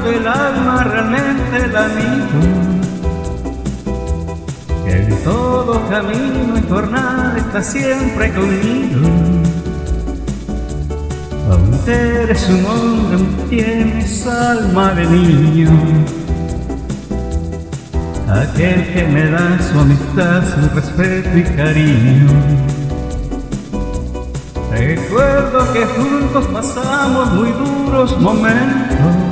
Del alma, realmente el amigo. Que en todo camino y jornada está siempre conmigo. Aunque eres un hombre, aún tienes alma de niño. Aquel que me da su amistad, su respeto y cariño. Recuerdo que juntos pasamos muy duros momentos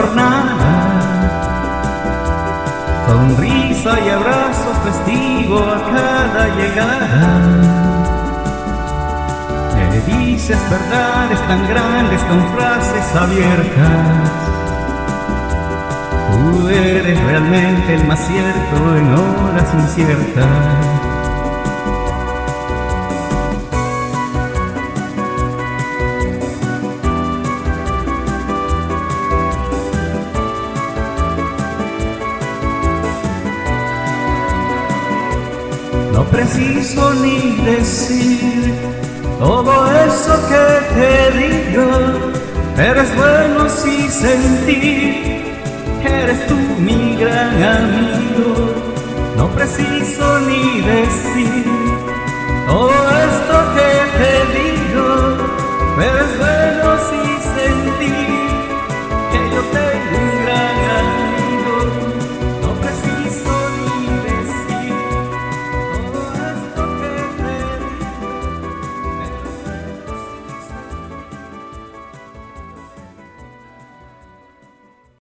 jornadas. Sonrisa y abrazo testigo a cada llegada. Me dices verdades tan grandes con frases abiertas. Tú eres realmente el más cierto en horas inciertas. No preciso ni decir todo eso que te digo. Eres bueno si sentir eres tú mi gran amigo.